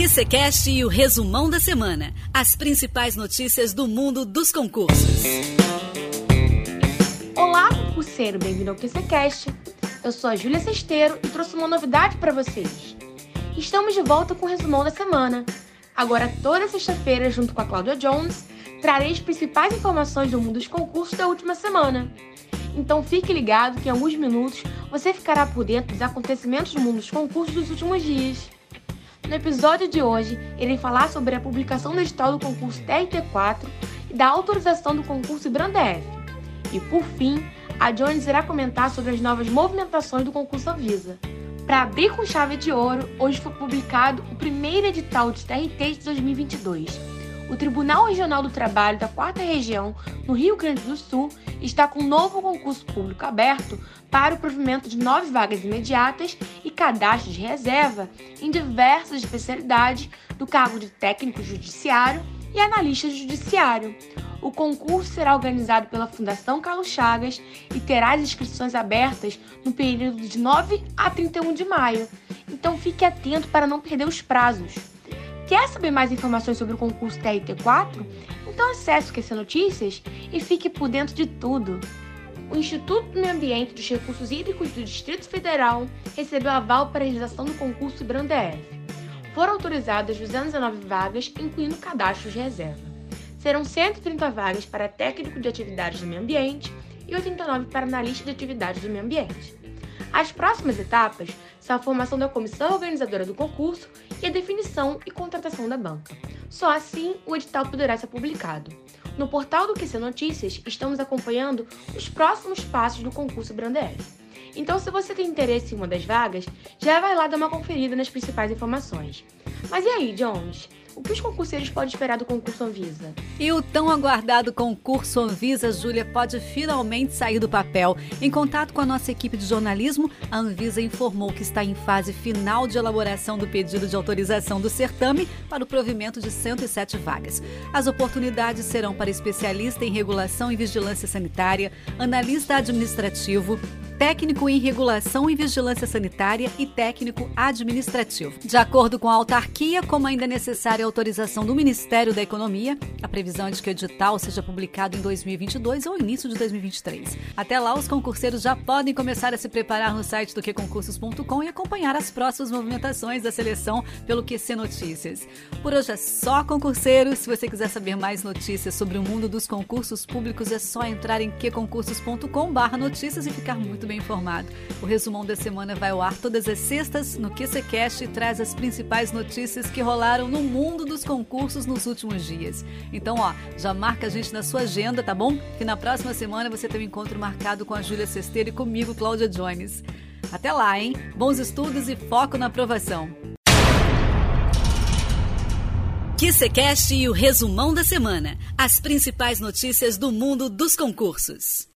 QCCast e o resumão da semana. As principais notícias do mundo dos concursos. Olá, concurseiro, bem-vindo ao QCCast. Eu sou a Júlia Cesteiro e trouxe uma novidade para vocês. Estamos de volta com o resumão da semana. Agora, toda sexta-feira, junto com a Cláudia Jones, trarei as principais informações do mundo dos concursos da última semana. Então fique ligado que em alguns minutos você ficará por dentro dos acontecimentos do mundo dos concursos dos últimos dias. No episódio de hoje, irei falar sobre a publicação do edital do concurso TRT4 e da autorização do concurso IBRANDEF. E por fim, a Jones irá comentar sobre as novas movimentações do concurso Avisa. Para abrir com chave de ouro, hoje foi publicado o primeiro edital de TRT de 2022. O Tribunal Regional do Trabalho da 4 Região, no Rio Grande do Sul, está com um novo concurso público aberto para o provimento de nove vagas imediatas cadastro de reserva em diversas especialidades do cargo de técnico judiciário e analista judiciário. O concurso será organizado pela Fundação Carlos Chagas e terá as inscrições abertas no período de 9 a 31 de maio. Então fique atento para não perder os prazos. Quer saber mais informações sobre o concurso TRT4? Então acesse o QC Notícias e fique por dentro de tudo o Instituto do Meio Ambiente dos Recursos Hídricos do Distrito Federal recebeu aval para a realização do concurso IBRANDEF. Foram autorizadas 219 vagas, incluindo cadastros de reserva. Serão 130 vagas para técnico de atividades do meio ambiente e 89 para analista de atividades do meio ambiente. As próximas etapas são a formação da comissão organizadora do concurso e a definição e contratação da banca. Só assim o edital poderá ser publicado. No portal do QC Notícias, estamos acompanhando os próximos passos do concurso Brandef. Então, se você tem interesse em uma das vagas, já vai lá dar uma conferida nas principais informações. Mas e aí, Jones? O que os concurseiros podem esperar do concurso Anvisa? E o tão aguardado concurso Anvisa, Júlia, pode finalmente sair do papel. Em contato com a nossa equipe de jornalismo, a Anvisa informou que está em fase final de elaboração do pedido de autorização do certame para o provimento de 107 vagas. As oportunidades serão para especialista em regulação e vigilância sanitária, analista administrativo, técnico em regulação e vigilância sanitária e técnico administrativo. De acordo com a autarquia, como ainda é necessária a autorização do Ministério da Economia, a previsão é de que o edital seja publicado em 2022 ou início de 2023. Até lá, os concurseiros já podem começar a se preparar no site do queconcursos.com e acompanhar as próximas movimentações da seleção pelo QC Notícias. Por hoje é só, concurseiros. Se você quiser saber mais notícias sobre o mundo dos concursos públicos, é só entrar em queconcursos.com/notícias e ficar muito bem informado. O resumão da semana vai ao ar todas as sextas no QCCast e traz as principais notícias que rolaram no mundo dos concursos nos últimos dias. Então, ó, já marca a gente na sua agenda, tá bom? Que na próxima semana você tem um encontro marcado com a Júlia Cesteira e comigo, Cláudia Jones. Até lá, hein? Bons estudos e foco na aprovação. QCCast e o resumão da semana. As principais notícias do mundo dos concursos.